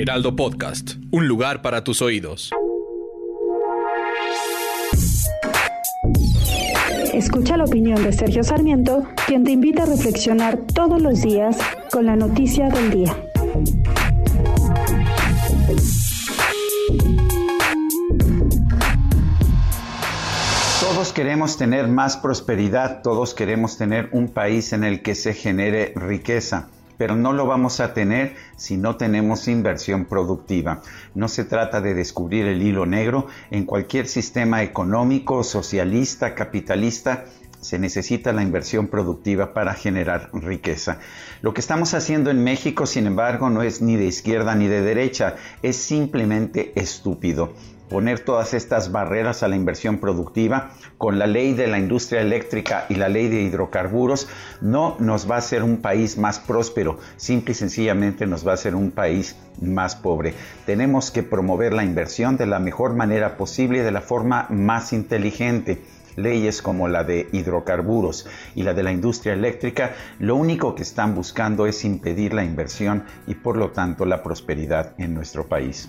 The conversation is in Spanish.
Heraldo Podcast, un lugar para tus oídos. Escucha la opinión de Sergio Sarmiento, quien te invita a reflexionar todos los días con la noticia del día. Todos queremos tener más prosperidad, todos queremos tener un país en el que se genere riqueza pero no lo vamos a tener si no tenemos inversión productiva. No se trata de descubrir el hilo negro en cualquier sistema económico, socialista, capitalista. Se necesita la inversión productiva para generar riqueza. Lo que estamos haciendo en México, sin embargo, no es ni de izquierda ni de derecha, es simplemente estúpido poner todas estas barreras a la inversión productiva con la ley de la industria eléctrica y la ley de hidrocarburos no nos va a hacer un país más próspero, simple y sencillamente nos va a hacer un país más pobre. Tenemos que promover la inversión de la mejor manera posible y de la forma más inteligente leyes como la de hidrocarburos y la de la industria eléctrica, lo único que están buscando es impedir la inversión y por lo tanto la prosperidad en nuestro país.